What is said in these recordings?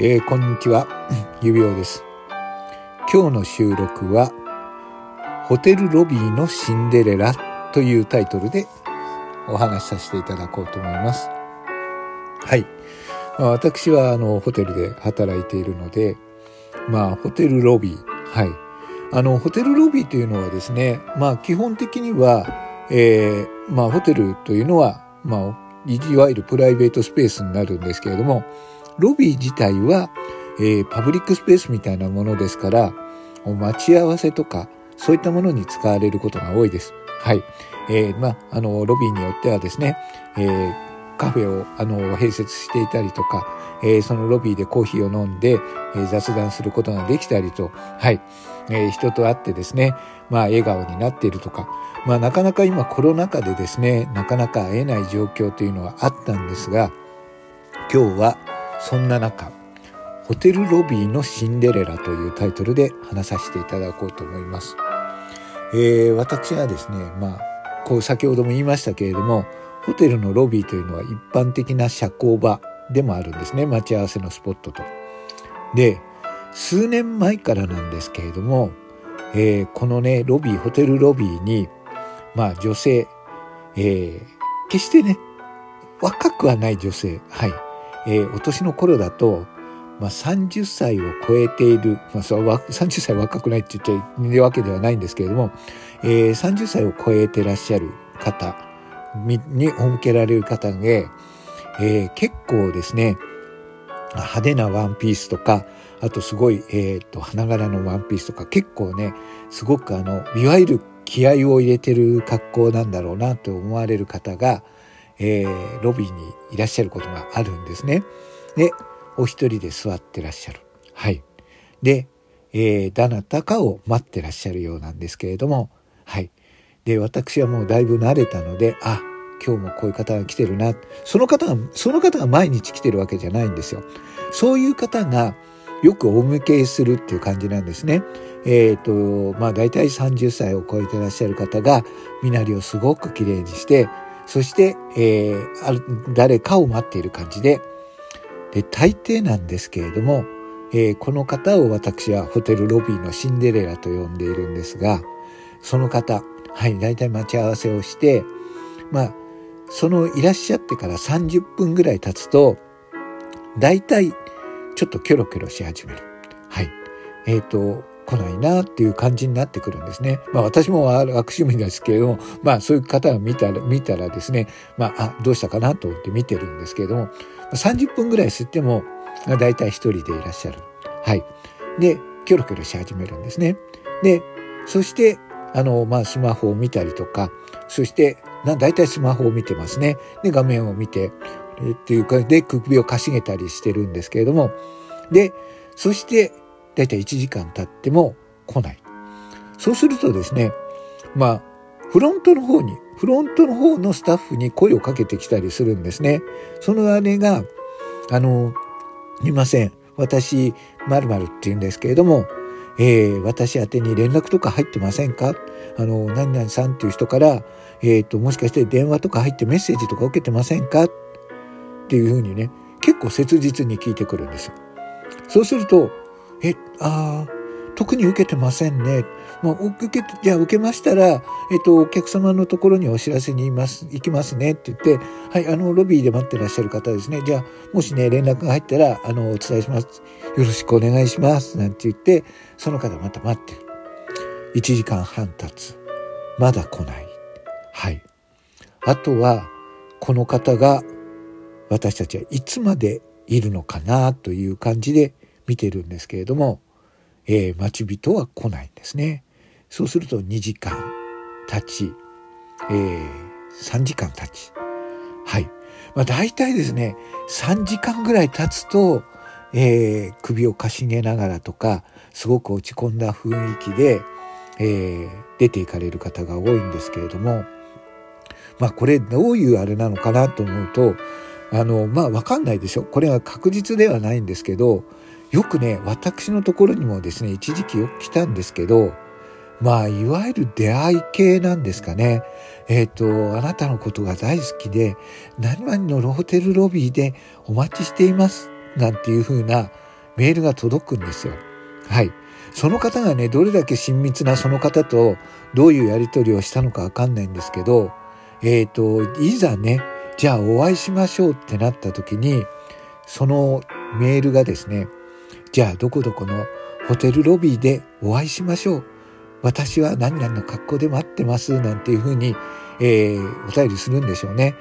えー、こんにちは、指輪です。今日の収録は、ホテルロビーのシンデレラというタイトルでお話しさせていただこうと思います。はい。まあ、私はあのホテルで働いているので、まあ、ホテルロビー。はい。あの、ホテルロビーというのはですね、まあ、基本的には、えー、まあ、ホテルというのは、まあ、いわゆるプライベートスペースになるんですけれども、ロビー自体は、えー、パブリックスペースみたいなものですから、待ち合わせとか、そういったものに使われることが多いです。はい。えー、まあ、あの、ロビーによってはですね、えー、カフェを、あの、併設していたりとか、えー、そのロビーでコーヒーを飲んで、えー、雑談することができたりと、はい。えー、人と会ってですね、まあ、笑顔になっているとか、まあ、なかなか今コロナ禍でですね、なかなか会えない状況というのはあったんですが、今日はそんな中、ホテルロビーのシンデレラというタイトルで話させていただこうと思います。えー、私はですね、まあ、こう先ほども言いましたけれども、ホテルのロビーというのは一般的な社交場でもあるんですね。待ち合わせのスポットと。で、数年前からなんですけれども、えー、このね、ロビー、ホテルロビーに、まあ女性、えー、決してね、若くはない女性、はい。えー、お年の頃だと、まあ、30歳を超えている、まあ、そ30歳若くないって言っちゃいるわけではないんですけれども、えー、30歳を超えてらっしゃる方に恩けられる方で、えー、結構ですね、派手なワンピースとか、あとすごい、えっ、ー、と、花柄のワンピースとか、結構ね、すごくあの、いわゆる気合を入れてる格好なんだろうなと思われる方が、えー、ロビーにいらっしゃることがあるんですね。で、お一人で座ってらっしゃる。はい。で、えー、どなたかを待ってらっしゃるようなんですけれども、はい。で、私はもうだいぶ慣れたので、あ、今日もこういう方が来てるな。その方が、その方が毎日来てるわけじゃないんですよ。そういう方がよくお向けするっていう感じなんですね。えっ、ー、と、まあ大体30歳を超えてらっしゃる方が、身なりをすごく綺麗にして、そして、えー、誰かを待っている感じで、で、大抵なんですけれども、えー、この方を私はホテルロビーのシンデレラと呼んでいるんですが、その方、はい、大体待ち合わせをして、まあ、そのいらっしゃってから30分ぐらい経つと、大体ちょっとキョロキョロし始める。はい。えっ、ー、と、来ないなっていう感じになってくるんですね。まあ私も悪趣味ですけれども、まあそういう方を見たら、見たらですね、まあ、あ、どうしたかなと思って見てるんですけれども、30分ぐらい吸っても、だいたい一人でいらっしゃる。はい。で、キョロキョロし始めるんですね。で、そして、あの、まあスマホを見たりとか、そして、だいたいスマホを見てますね。で、画面を見て、っていうか、で、首をかしげたりしてるんですけれども、で、そして、だいたい1時間経っても来ない。そうするとですね、まあ、フロントの方に、フロントの方のスタッフに声をかけてきたりするんですね。そのあれが、あの、いません。私、〇〇って言うんですけれども、えー、私宛に連絡とか入ってませんか？あの、何々さんっていう人から、えっ、ー、と、もしかして電話とか入ってメッセージとか受けてませんか？っていうふうにね、結構切実に聞いてくるんですよ。そうすると、え、ああ、特に受けてませんね。まあ、受け、じゃあ受けましたら、えっと、お客様のところにお知らせに行ます、行きますねって言って、はい、あの、ロビーで待ってらっしゃる方ですね。じゃあ、もしね、連絡が入ったら、あの、お伝えします。よろしくお願いします。なんて言って、その方また待ってる。1時間半経つ。まだ来ない。はい。あとは、この方が、私たちはいつまでいるのかなという感じで見てるんですけれども、えー、待ち人は来ないんですね。そうすると2時間経ち、えー、3時間経ち。はい。まあ大体ですね、3時間ぐらい経つと、えー、首をかしげながらとか、すごく落ち込んだ雰囲気で、えー、出ていかれる方が多いんですけれども、まあこれどういうあれなのかなと思うと、あの、まあわかんないでしょ。これは確実ではないんですけど、よくね、私のところにもですね、一時期よく来たんですけど、まあ、いわゆる出会い系なんですかね。えっ、ー、と、あなたのことが大好きで、何々のホテルロビーでお待ちしています。なんていう風なメールが届くんですよ。はい。その方がね、どれだけ親密なその方とどういうやり取りをしたのかわかんないんですけど、えっ、ー、と、いざね、じゃあお会いしましょうってなった時に、そのメールがですね、じゃあどこどこのホテルロビーでお会いしましょう。私は何々の格好で待ってます。なんていうふうに、えー、お便りするんでしょうね。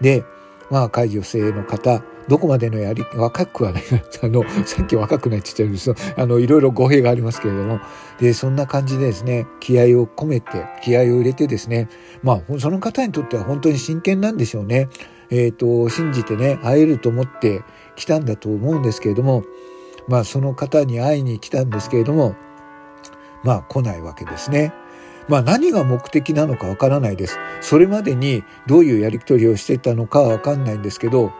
で、まあ、若い女性の方、どこまでのやり、若くはない、あの、さっき若くないって言っちゃうんですけど、あの、いろいろ語弊がありますけれども、で、そんな感じでですね、気合を込めて、気合を入れてですね、まあ、その方にとっては本当に真剣なんでしょうね。えっ、ー、と、信じてね、会えると思って来たんだと思うんですけれども、まあ、その方に会いに来たんですけれども、まあ、来ないわけですね。まあ何が目的なのかわからないです。それまでにどういうやり取りをしてたのかはわかんないんですけど、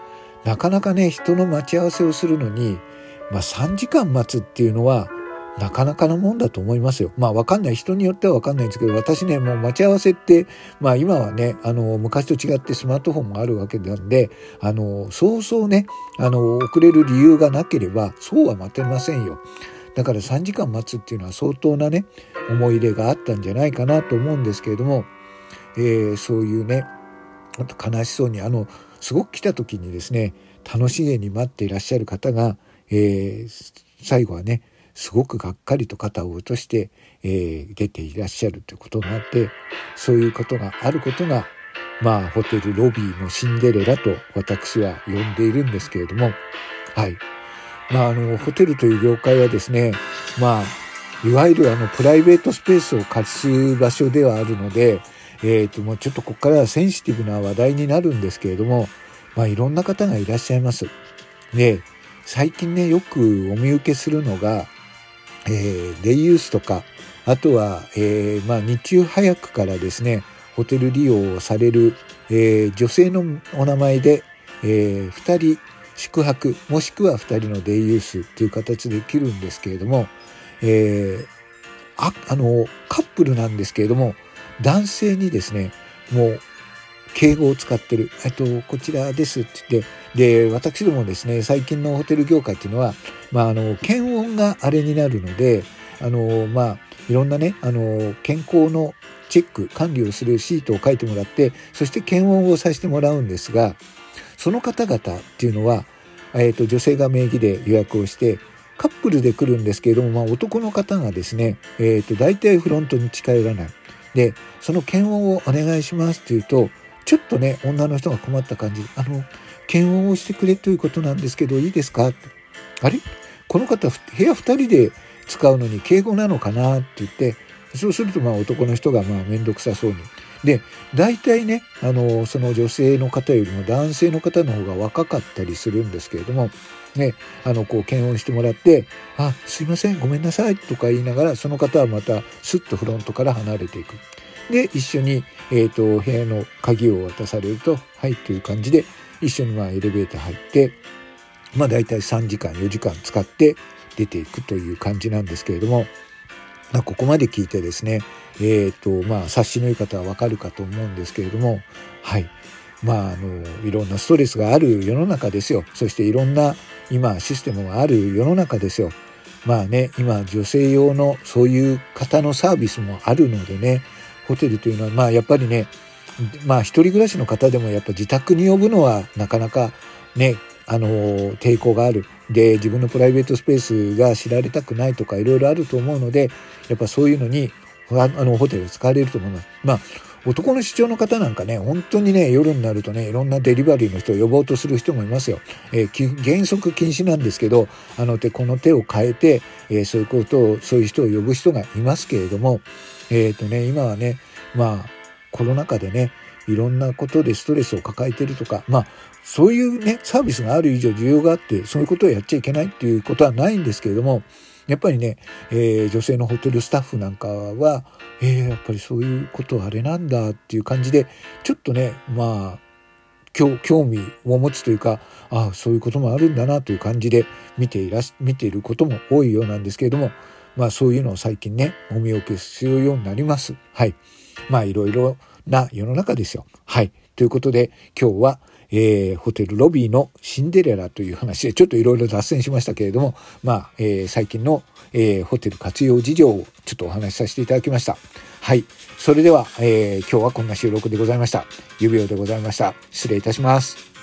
なかなかね、人の待ち合わせをするのに、まあ3時間待つっていうのは、なかなかのもんだと思いますよ。まあわかんない。人によってはわかんないんですけど、私ね、もう待ち合わせって、まあ今はね、あの、昔と違ってスマートフォンもあるわけなんで、あの、そうそうね、あの、遅れる理由がなければ、そうは待てませんよ。だから3時間待つっていうのは相当なね、思い入れがあったんじゃないかなと思うんですけれども、えー、そういうね、と悲しそうに、あの、すごく来た時にですね、楽しげに待っていらっしゃる方が、えー、最後はね、すごくがっかりと肩を落として、えー、出ていらっしゃるということがあって、そういうことがあることが、まあ、ホテルロビーのシンデレラと私は呼んでいるんですけれども、はい。まあ、あの、ホテルという業界はですね、まあ、いわゆるあの、プライベートスペースを貸す場所ではあるので、えっ、ー、と、もうちょっとここからはセンシティブな話題になるんですけれども、まあ、いろんな方がいらっしゃいます。で、最近ね、よくお見受けするのが、えー、デイユースとか、あとは、えー、まあ、日中早くからですね、ホテル利用をされる、えー、女性のお名前で、えー、2人宿泊もしくは2人のデイユースっていう形できるんですけれども、え、ああのカップルなんですけれども男性にですねもう敬語を使ってる、えっと、こちらですって言ってで私どもですね最近のホテル業界っていうのは、まあ、あの検温があれになるのであのまあいろんなねあの健康のチェック管理をするシートを書いてもらってそして検温をさせてもらうんですがその方々っていうのは、えーと、女性が名義で予約をしてカップルで来るんですけれども、まあ、男の方がですね、えーと、大体フロントに近寄らない。でその検温をお願いしますって言うとちょっとね女の人が困った感じ。あの検温をしてくれということなんですけどいいですか？あれ？この方部屋2人で使うのに敬語なのかなって言ってそうするとまあ男の人がまあ面倒くさそうに。で大体ねあのその女性の方よりも男性の方の方が若かったりするんですけれどもねあのこう検温してもらって「あすいませんごめんなさい」とか言いながらその方はまたスッとフロントから離れていく。で一緒に、えーと、部屋の鍵を渡されると「はい」という感じで一緒にまあエレベーター入ってまあ大体3時間4時間使って出ていくという感じなんですけれども、まあ、ここまで聞いてですねえーとまあ、察しのいい方はわかるかと思うんですけれども、はい。まあ、あの、いろんなストレスがある世の中ですよ。そしていろんな今システムがある世の中ですよ。まあね、今女性用のそういう方のサービスもあるのでね、ホテルというのは、まあやっぱりね、まあ一人暮らしの方でもやっぱ自宅に呼ぶのはなかなかね、あの、抵抗がある。で、自分のプライベートスペースが知られたくないとかいろいろあると思うので、やっぱそういうのにあのホテル使われると思います。まあ男の主張の方なんかね、本当にね、夜になるとね、いろんなデリバリーの人を呼ぼうとする人もいますよ。えー、原則禁止なんですけど、あの手、この手を変えて、えー、そういうことを、そういう人を呼ぶ人がいますけれども、えっ、ー、とね、今はね、まあ、コロナ禍でね、いろんなことでストレスを抱えてるとか、まあ、そういうね、サービスがある以上需要があって、そういうことをやっちゃいけないっていうことはないんですけれども、やっぱりね、えー、女性のホテルスタッフなんかは、えー、やっぱりそういうことあれなんだっていう感じで、ちょっとね、まあ、興味を持つというか、ああ、そういうこともあるんだなという感じで見ていらし、見ていることも多いようなんですけれども、まあそういうのを最近ね、お見受けするようになります。はい。まあいろいろな世の中ですよ。はい。ということで今日は、えー、ホテルロビーのシンデレラという話で、ちょっといろいろ脱線しましたけれども、まあ、えー、最近の、えー、ホテル活用事情をちょっとお話しさせていただきました。はい。それでは、え、今日はこんな収録でございました。指輪でございました。失礼いたします。